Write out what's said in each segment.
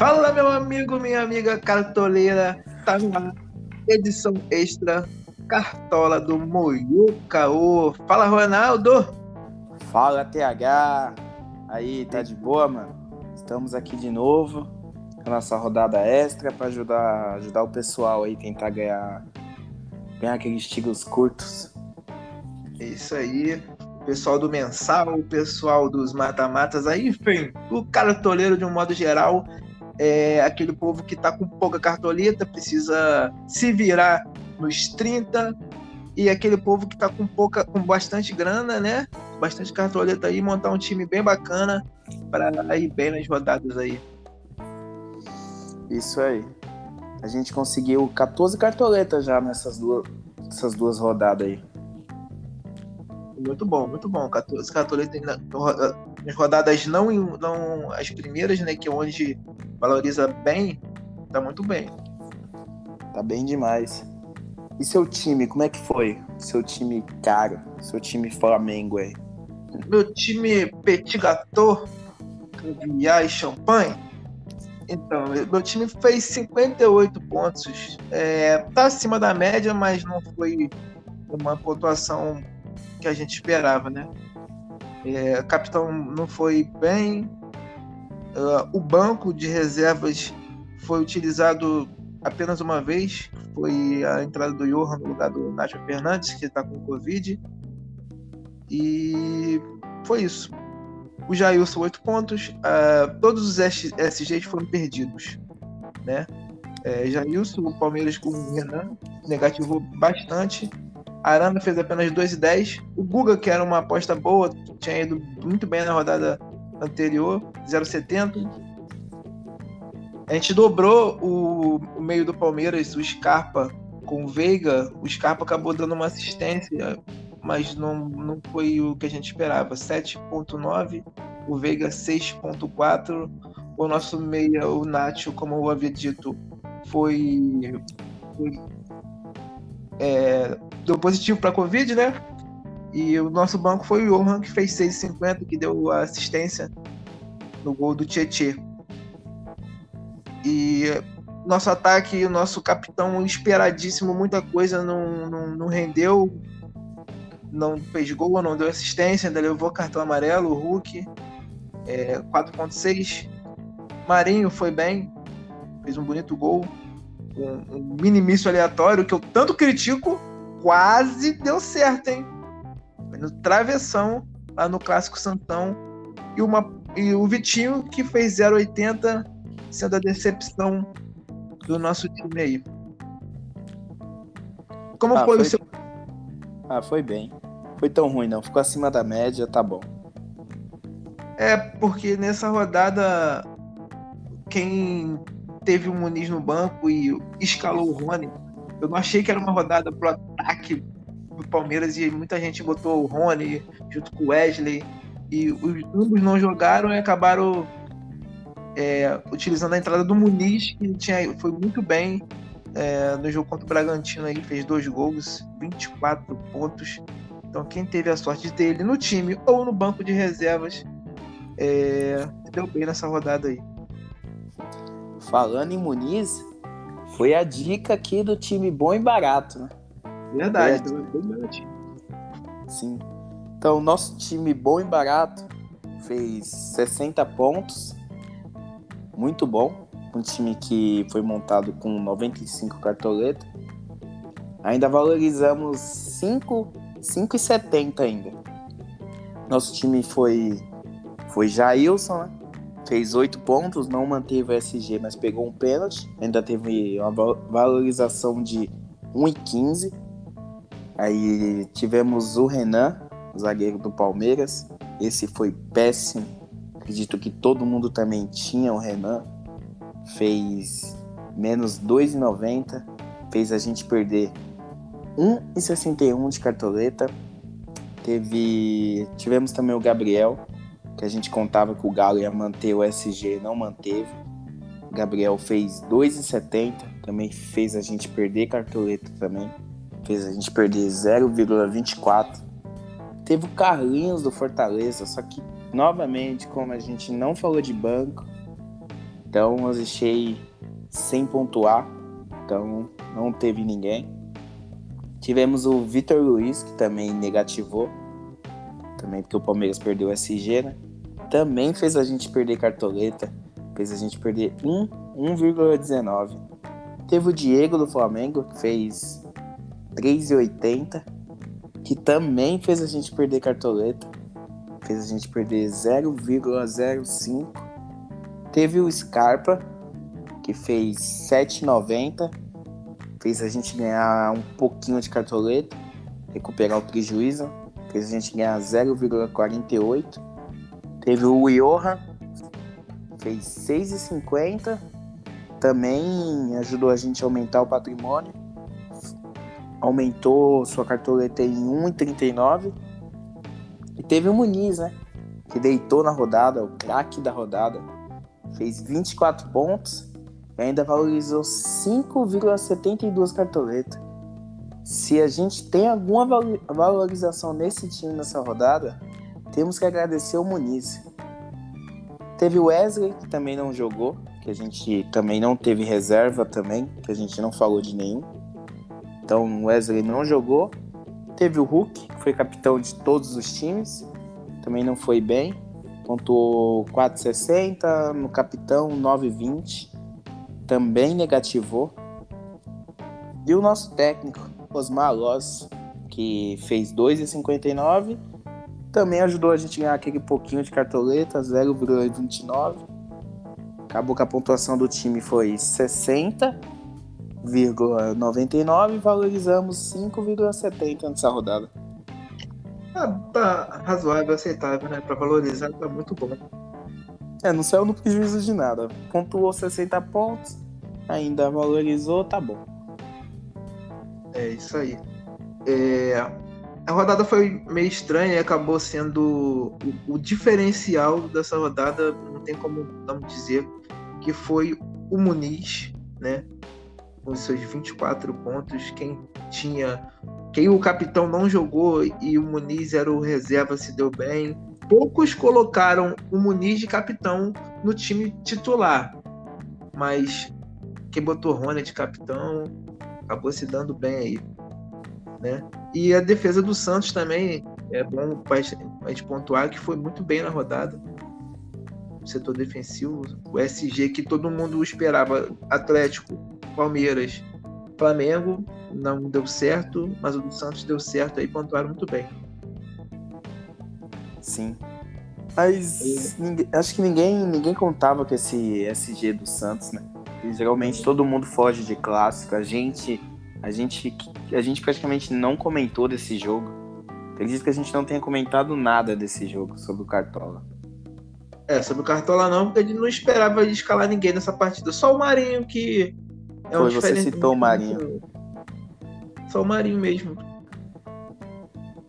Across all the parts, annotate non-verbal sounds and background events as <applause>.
Fala, meu amigo, minha amiga cartoleira. Tá na edição extra Cartola do Moiucaô. Fala, Ronaldo. Fala, TH. Aí, tá de boa, mano? Estamos aqui de novo com a nossa rodada extra para ajudar, ajudar o pessoal aí tentar ganhar, ganhar aqueles tiros curtos. É isso aí. Pessoal do mensal, o pessoal dos mata-matas, aí, enfim, o cartoleiro de um modo geral é aquele povo que tá com pouca cartoleta, precisa se virar nos 30, e aquele povo que tá com pouca, com bastante grana, né? Bastante cartoleta aí, montar um time bem bacana para ir bem nas rodadas aí. Isso aí. A gente conseguiu 14 cartoletas já nessas duas, essas duas rodadas aí. Muito bom, muito bom. 14 cartoletas nas rodadas não, não as primeiras, né? Que é onde valoriza bem, tá muito bem. Tá bem demais. E seu time, como é que foi? Seu time caro, seu time Flamengo aí. Meu time Petit Gâteau, caviar e champanhe. Então, meu time fez 58 pontos. É, tá acima da média, mas não foi uma pontuação que a gente esperava, né? É, capitão não foi bem. Uh, o banco de reservas foi utilizado apenas uma vez. Foi a entrada do Johan no lugar do Nacho Fernandes, que está com Covid. E foi isso. O Jailson, 8 pontos. Uh, todos os SGs foram perdidos. Né? É, Jailson, o Palmeiras com o Renan, negativou bastante. Arana fez apenas 2 e 10. O Guga, que era uma aposta boa, tinha ido muito bem na rodada anterior, 0,70. A gente dobrou o, o, meio do Palmeiras, o Scarpa com o Veiga. O Scarpa acabou dando uma assistência, mas não, não foi o que a gente esperava. 7,9. O Veiga 6,4. O nosso meia, o Nacho, como eu havia dito, foi, foi é, deu positivo para Covid, né? E o nosso banco foi o Johan, que fez 6,50, que deu a assistência no gol do Tietê. E nosso ataque, o nosso capitão esperadíssimo, muita coisa não, não, não rendeu, não fez gol, não deu assistência, ainda levou cartão amarelo, o Hulk, é, 4.6. Marinho foi bem, fez um bonito gol, um, um mini aleatório que eu tanto critico, quase deu certo, hein? No travessão, lá no Clássico Santão. E, uma, e o Vitinho, que fez 0,80, sendo a decepção do nosso time aí. Como ah, foi, foi, o seu. Ah, foi bem. Foi tão ruim, não. Ficou acima da média, tá bom. É, porque nessa rodada, quem teve o Muniz no banco e escalou o Rony, eu não achei que era uma rodada ataque do Palmeiras e muita gente botou o Rony junto com o Wesley e os ambos não jogaram e acabaram é, utilizando a entrada do Muniz, que tinha, foi muito bem é, no jogo contra o Bragantino, aí fez dois gols, 24 pontos. Então, quem teve a sorte dele no time ou no banco de reservas é, deu bem nessa rodada aí. Falando em Muniz, foi a dica aqui do time bom e barato, né? Verdade, foi bem baratinho. Sim. Então, nosso time bom e barato fez 60 pontos. Muito bom. Um time que foi montado com 95 cartoletas. Ainda valorizamos 5,70 ainda. Nosso time foi foi Jailson, né? fez 8 pontos, não manteve o SG, mas pegou um pênalti. Ainda teve uma valorização de 1,15. Aí tivemos o Renan, zagueiro do Palmeiras. Esse foi péssimo. Acredito que todo mundo também tinha o Renan. Fez menos 2,90. Fez a gente perder 1,61 de cartoleta. Teve, tivemos também o Gabriel, que a gente contava que o Galo ia manter o SG, não manteve. O Gabriel fez 2,70, também fez a gente perder cartoleta também. Fez a gente perder 0,24. Teve o Carlinhos do Fortaleza, só que novamente, como a gente não falou de banco, Então eu deixei sem pontuar. Então não teve ninguém. Tivemos o Vitor Luiz, que também negativou. Também porque o Palmeiras perdeu o SG, né? Também fez a gente perder cartoleta. Fez a gente perder 1,19. Teve o Diego do Flamengo, que fez 3,80. Que também fez a gente perder cartoleta. Fez a gente perder 0,05. Teve o Scarpa, que fez 7,90 fez a gente ganhar um pouquinho de cartoleta, recuperar o prejuízo, fez a gente ganhar 0,48. Teve o Johan, fez 6,50, também ajudou a gente a aumentar o patrimônio, aumentou sua cartoleta em 1,39. E teve o Muniz, né? Que deitou na rodada, o craque da rodada, fez 24 pontos ainda valorizou 5,72 cartoletas. Se a gente tem alguma valorização nesse time nessa rodada, temos que agradecer o Muniz. Teve o Wesley, que também não jogou, que a gente também não teve reserva também, que a gente não falou de nenhum. Então o Wesley não jogou. Teve o Hulk, que foi capitão de todos os times, também não foi bem. Pontuou 4,60, no capitão 9,20 também negativou. E o nosso técnico, Osmar Loss, que fez 2,59, também ajudou a gente a ganhar aquele pouquinho de cartoleta, 0,29. Acabou que a pontuação do time foi 60,99 e valorizamos 5,70 nessa rodada. Ah, tá razoável, aceitável, né? Pra valorizar tá muito bom. É, não saiu no prejuízo de nada. Pontuou 60 pontos, ainda valorizou, tá bom. É isso aí. É, a rodada foi meio estranha e acabou sendo o, o, diferencial dessa rodada, não tem como não dizer, que foi o Muniz, né? Com seus 24 pontos. Quem tinha. Quem o capitão não jogou e o Muniz era o reserva se deu bem poucos colocaram o Muniz de capitão no time titular, mas quem botou Rony de capitão acabou se dando bem aí, né? E a defesa do Santos também é bom a gente pontuar que foi muito bem na rodada. Setor defensivo, o SG que todo mundo esperava, Atlético, Palmeiras, Flamengo, não deu certo, mas o do Santos deu certo aí, pontuaram muito bem. Sim. Mas ninguém, acho que ninguém, ninguém contava com esse SG do Santos, né? E, geralmente todo mundo foge de clássico. A gente, a gente, a gente praticamente não comentou desse jogo. Acredito que a gente não tenha comentado nada desse jogo sobre o Cartola. É, sobre o Cartola não, porque ele não esperava escalar ninguém nessa partida. Só o Marinho que é Foi, você citou o Marinho. Só o Marinho mesmo.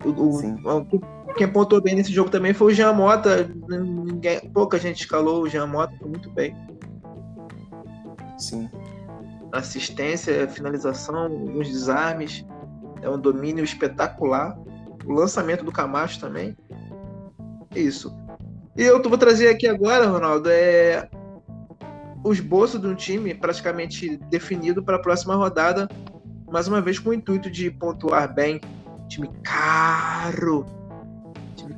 O, o, quem pontuou bem nesse jogo também foi o Jean Mota. Ninguém, pouca gente escalou o Jean Mota, foi muito bem. Sim. Assistência, finalização, alguns desarmes. É um domínio espetacular. O lançamento do Camacho também. Isso. E eu vou trazer aqui agora, Ronaldo, é o esboço de um time praticamente definido para a próxima rodada, mais uma vez com o intuito de pontuar bem. Time caro,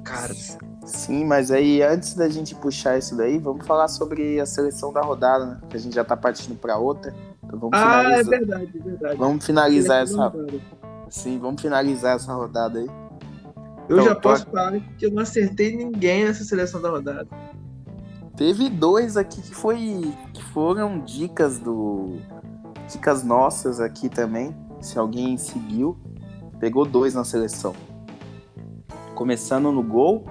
caras. Sim, mas aí antes da gente puxar isso daí, vamos falar sobre a seleção da rodada, né? Que a gente já tá partindo para outra. Então vamos ah, finalizar. é verdade, é verdade. Vamos finalizar é essa. Sim, vamos finalizar essa rodada aí. Eu então, já posso falar que eu não acertei ninguém nessa seleção da rodada. Teve dois aqui que foi que foram dicas do dicas nossas aqui também. Se alguém seguiu, pegou dois na seleção. Começando no gol,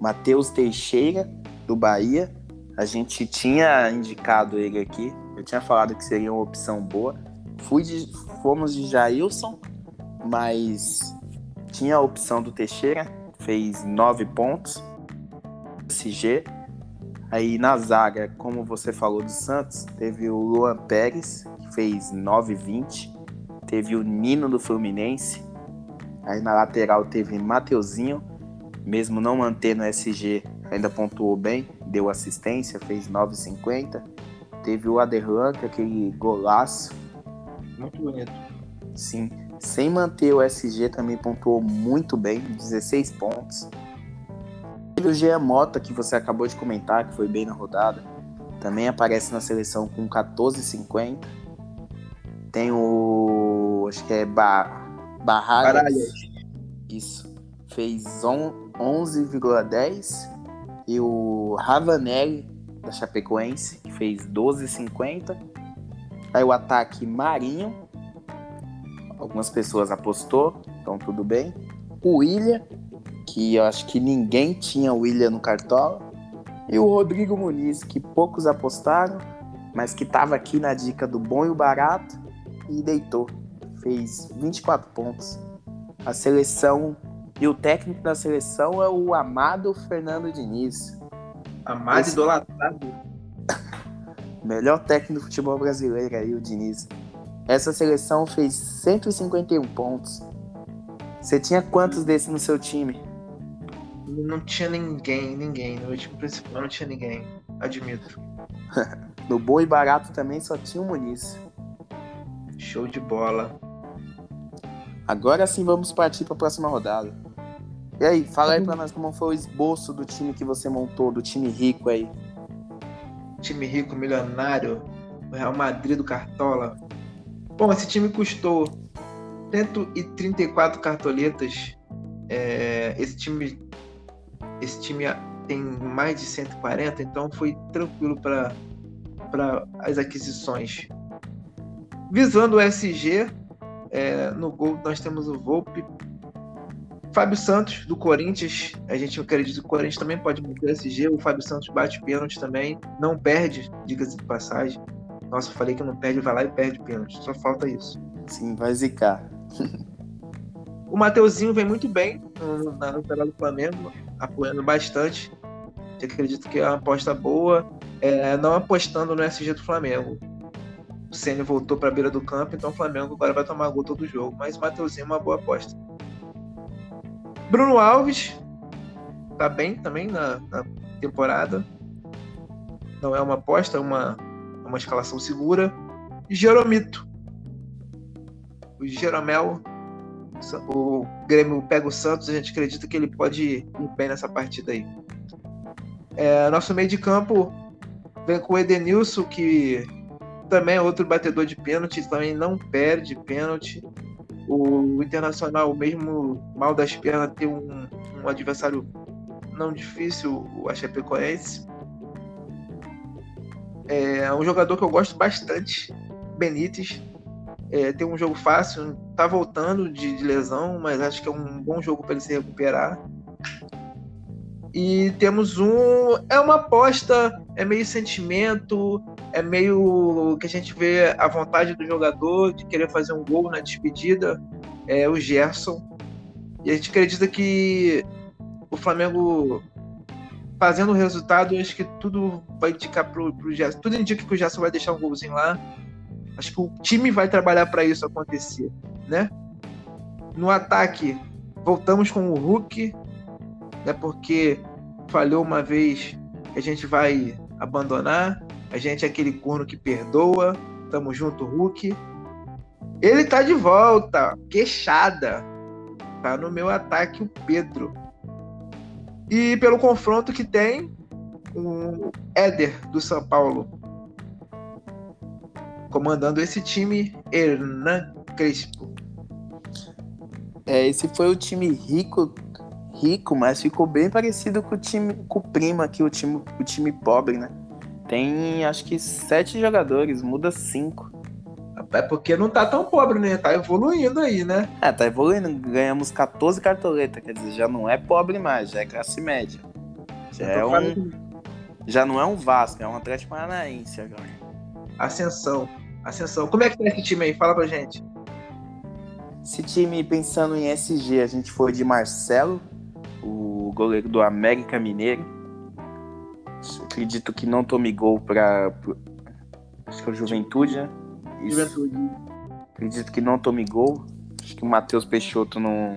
Matheus Teixeira, do Bahia. A gente tinha indicado ele aqui. Eu tinha falado que seria uma opção boa. Fui de, fomos de Jailson, mas tinha a opção do Teixeira, fez nove pontos. SG. Aí na zaga, como você falou do Santos, teve o Luan Pérez, que fez 9,20. Teve o Nino do Fluminense, Aí na lateral teve Mateuzinho, mesmo não mantendo o SG, ainda pontuou bem, deu assistência, fez 9,50. Teve o Aderlan, que é aquele golaço. Muito bonito. Sim. Sem manter o SG também pontuou muito bem, 16 pontos. O Jean Mota, que você acabou de comentar, que foi bem na rodada. Também aparece na seleção com 14,50. Tem o. Acho que é ba, Barralhas. Baralhas. Isso. Fez 11,10. E o Ravanelli, da Chapecoense, que fez 12,50. Aí o ataque Marinho. Algumas pessoas apostou, então tudo bem. O William, que eu acho que ninguém tinha o William no cartola. E o Rodrigo Muniz, que poucos apostaram, mas que estava aqui na dica do bom e o barato e deitou. Fez 24 pontos. A seleção e o técnico da seleção é o amado Fernando Diniz. Amado Esse- idolatrado. <laughs> Melhor técnico do futebol brasileiro aí, o Diniz. Essa seleção fez 151 pontos. Você tinha quantos desses no seu time? Não tinha ninguém, ninguém. No time principal não tinha ninguém. Admito. <laughs> No bom e barato também só tinha o Muniz. Show de bola. Agora sim vamos partir para a próxima rodada. E aí, fala aí pra nós como foi o esboço do time que você montou, do time rico aí. Time rico, milionário. O Real Madrid do Cartola. Bom, esse time custou 134 cartoletas. É, esse time esse time tem mais de 140, então foi tranquilo para as aquisições. Visando o SG, é, no gol nós temos o Volpe. Fábio Santos, do Corinthians. A gente acredita que o Corinthians também pode manter o SG. O Fábio Santos bate pênalti também. Não perde, diga-se de passagem. Nossa, eu falei que não perde, vai lá e perde pênalti. Só falta isso. Sim, vai zicar. O Mateuzinho vem muito bem no- na lateral do Flamengo, apoiando bastante. Eu acredito que é uma aposta boa. É, não apostando no SG do Flamengo. O Ceni voltou para a beira do campo, então o Flamengo agora vai tomar gol todo jogo. Mas o Mateuzinho é uma boa aposta. Bruno Alves tá bem também na, na temporada. Não é uma aposta, é uma, é uma escalação segura. Jeromito. O Jeromel o Grêmio pega o Santos, a gente acredita que ele pode ir bem nessa partida aí. É, nosso meio de campo vem com o Edenilson, que também é outro batedor de pênalti, também não perde pênalti. O Internacional, mesmo mal das pernas, tem um, um adversário não difícil, o Chapecoense. É um jogador que eu gosto bastante, Benítez. É, tem um jogo fácil, tá voltando de, de lesão, mas acho que é um bom jogo para ele se recuperar. E temos um. É uma aposta, é meio sentimento, é meio que a gente vê a vontade do jogador de querer fazer um gol na despedida. É o Gerson. E a gente acredita que o Flamengo fazendo o resultado, acho que tudo vai indicar pro, pro Gerson. Tudo indica que o Gerson vai deixar um golzinho lá. Acho que o time vai trabalhar para isso acontecer, né? No ataque, voltamos com o Hulk, né? Porque falhou uma vez a gente vai abandonar. A gente é aquele corno que perdoa. Tamo junto, Hulk. Ele tá de volta, queixada. Tá no meu ataque o Pedro. E pelo confronto que tem, o Éder do São Paulo comandando esse time, Hernan Crespo. É, esse foi o time rico, rico, mas ficou bem parecido com o time, com o primo aqui, o time, o time pobre, né? Tem acho que sete jogadores, muda cinco. É porque não tá tão pobre, né? Tá evoluindo aí, né? É, tá evoluindo, ganhamos 14 cartoletas, quer dizer, já não é pobre mais, já é classe média. Já, é um, já não é um Vasco, é um Atlético Paranaense agora. Ascensão. Ascensão. Como é que tá esse time aí? Fala pra gente. Esse time, pensando em SG, a gente foi de Marcelo, o goleiro do América Mineiro. Acredito que não tome gol pra. pro- Acho que é o Juventude, né? Isso. Juventude. Acredito que não tome gol. Acho que o Matheus Peixoto não,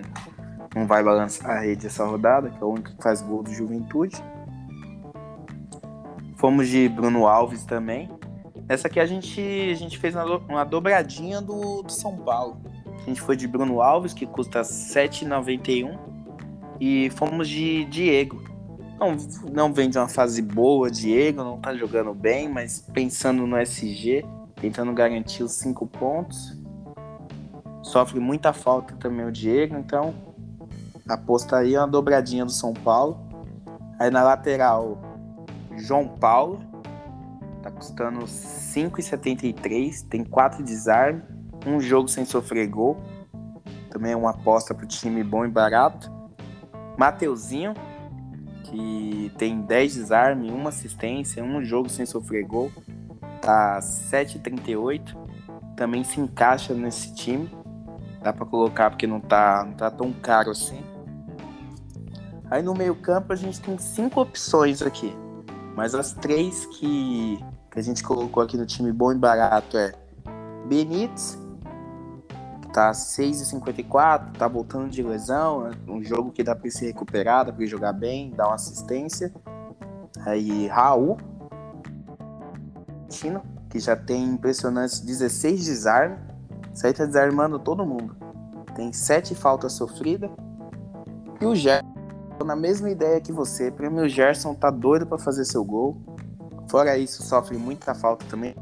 não vai balançar a rede essa rodada, que é o único que faz gol do Juventude. Fomos de Bruno Alves também. Essa aqui a gente, a gente fez uma, uma dobradinha do, do São Paulo. A gente foi de Bruno Alves, que custa 7,91. E fomos de Diego. Não, não vem de uma fase boa, Diego, não tá jogando bem, mas pensando no SG, tentando garantir os cinco pontos. Sofre muita falta também o Diego, então apostaria uma dobradinha do São Paulo. Aí na lateral, João Paulo, Tá custando 5,73. Tem 4 desarmes. Um jogo sem sofrer gol. Também é uma aposta pro time bom e barato. Mateuzinho, que tem 10 desarmes, uma assistência, um jogo sem sofrer gol. Tá 7,38. Também se encaixa nesse time. Dá para colocar porque não tá, não tá tão caro assim. Aí no meio campo a gente tem cinco opções aqui. Mas as três que, que a gente colocou aqui no time bom e barato é Benítez, tá 6,54, tá voltando de lesão, é um jogo que dá para se recuperar, dá para jogar bem, dar uma assistência. Aí Raul, que já tem impressionantes 16 desarmes, aí tá desarmando todo mundo. Tem 7 faltas sofridas. E o Gerson, na mesma ideia que você, para mim o Gerson tá doido para fazer seu gol. Fora isso, sofre muita falta também.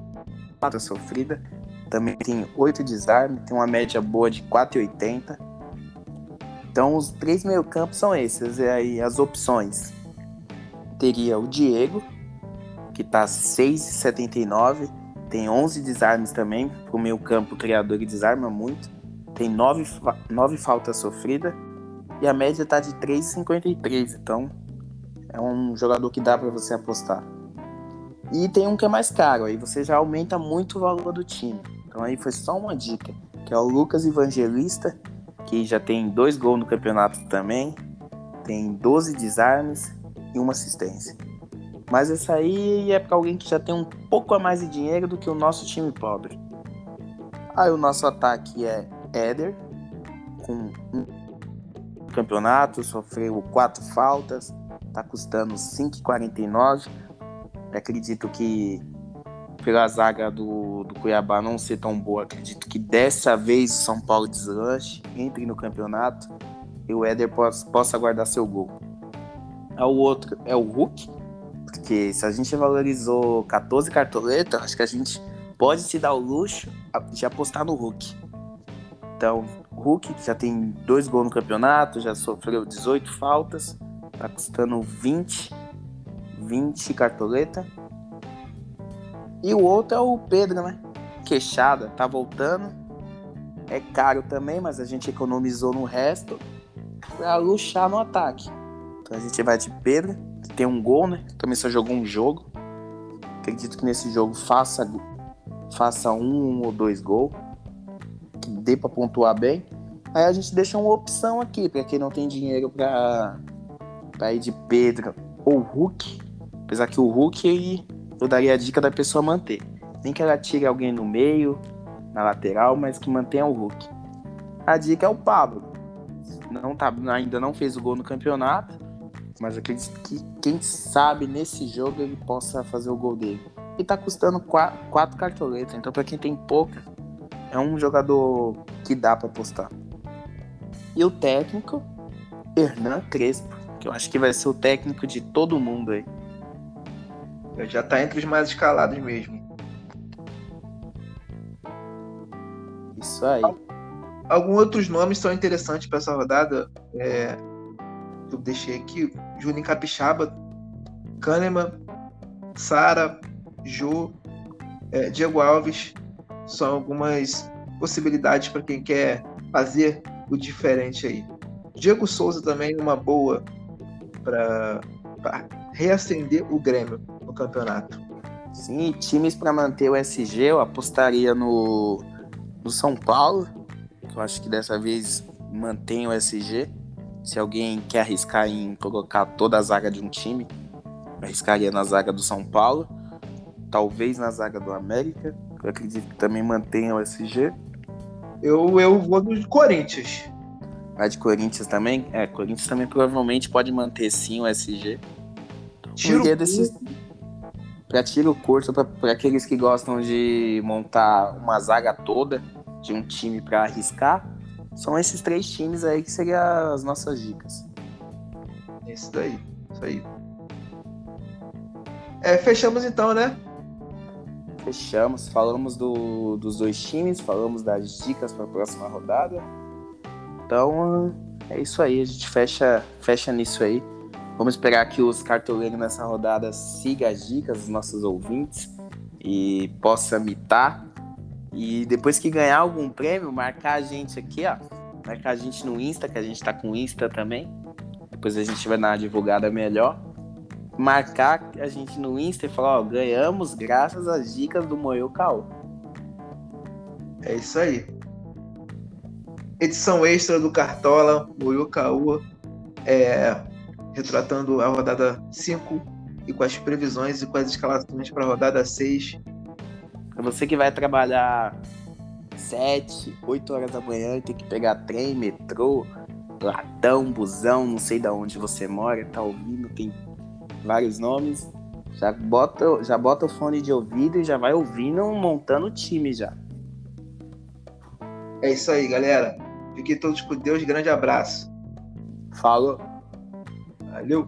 Falta sofrida. Também tem 8 desarmes, tem uma média boa de 4,80. Então os três meio-campos são esses. E aí as opções. Teria o Diego, que tá 6,79. Tem 11 desarmes também. Pro meio-campo, criador desarma muito. Tem 9, 9 faltas sofridas. E a média tá de 3,53. Então é um jogador que dá para você apostar. E tem um que é mais caro, aí você já aumenta muito o valor do time. Então aí foi só uma dica, que é o Lucas Evangelista, que já tem dois gols no campeonato também, tem 12 desarmes e uma assistência. Mas esse aí é para alguém que já tem um pouco a mais de dinheiro do que o nosso time pobre. Aí o nosso ataque é Éder, com um campeonato, sofreu quatro faltas, tá custando 5,49 Acredito que pela zaga do, do Cuiabá não ser tão boa, acredito que dessa vez o São Paulo deslanche, entre no campeonato e o Éder possa, possa guardar seu gol. O outro é o Hulk, porque se a gente valorizou 14 cartoletas, acho que a gente pode se dar o luxo de apostar no Hulk. Então, o Hulk já tem dois gols no campeonato, já sofreu 18 faltas, tá custando 20 20 cartoleta. E o outro é o Pedro, né? Queixada, tá voltando. É caro também, mas a gente economizou no resto pra luxar no ataque. Então a gente vai de Pedro, que tem um gol, né? Também só jogou um jogo. Acredito que nesse jogo faça, faça um ou dois gols. Que dê pra pontuar bem. Aí a gente deixa uma opção aqui para quem não tem dinheiro pra, pra ir de Pedro ou Hulk. Apesar que o Hulk eu daria a dica da pessoa manter. Nem que ela tire alguém no meio, na lateral, mas que mantenha o Hulk. A dica é o Pablo. Não tá, ainda não fez o gol no campeonato, mas acredito que quem sabe nesse jogo ele possa fazer o gol dele. E tá custando quatro, quatro cartoletas, então para quem tem pouca, é um jogador que dá para apostar. E o técnico, Hernan Crespo, que eu acho que vai ser o técnico de todo mundo aí. Já tá entre os mais escalados mesmo. Isso aí. Alguns outros nomes são interessantes para essa rodada. É, eu deixei aqui: Juninho Capixaba, Kahneman, Sara, Jô, é, Diego Alves. São algumas possibilidades para quem quer fazer o diferente aí. Diego Souza também uma boa para reacender o Grêmio campeonato. Sim, times para manter o SG, eu apostaria no, no São Paulo, que eu acho que dessa vez mantém o SG. Se alguém quer arriscar em colocar toda a zaga de um time, arriscaria na zaga do São Paulo, talvez na zaga do América, eu acredito que também mantenha o SG. Eu, eu vou do Corinthians. Vai de Corinthians também? É, Corinthians também provavelmente pode manter sim o SG. Tiro desses... para tiro curto, para aqueles que gostam de montar uma zaga toda de um time para arriscar, são esses três times aí que seriam as nossas dicas. Isso daí, isso aí. É, fechamos então, né? Fechamos, falamos do, dos dois times, falamos das dicas para a próxima rodada. Então é isso aí, a gente fecha, fecha nisso aí. Vamos esperar que os cartoleiros nessa rodada sigam as dicas dos nossos ouvintes e possa mitar. E depois que ganhar algum prêmio, marcar a gente aqui, ó. Marcar a gente no Insta, que a gente tá com Insta também. Depois a gente vai dar uma divulgada melhor. Marcar a gente no Insta e falar, ó, ganhamos graças às dicas do Moio Caô. É isso aí. Edição extra do Cartola, Moio Caô. É, retratando a rodada 5 e com as previsões e com as escalações para a rodada 6. Para você que vai trabalhar 7, 8 horas da manhã, tem que pegar trem, metrô, latão, busão, não sei de onde você mora, tá ouvindo, tem vários nomes. Já bota, já bota o fone de ouvido e já vai ouvindo, montando o time já. É isso aí, galera. Fiquem todos com Deus. Grande abraço. Falou. Valeu!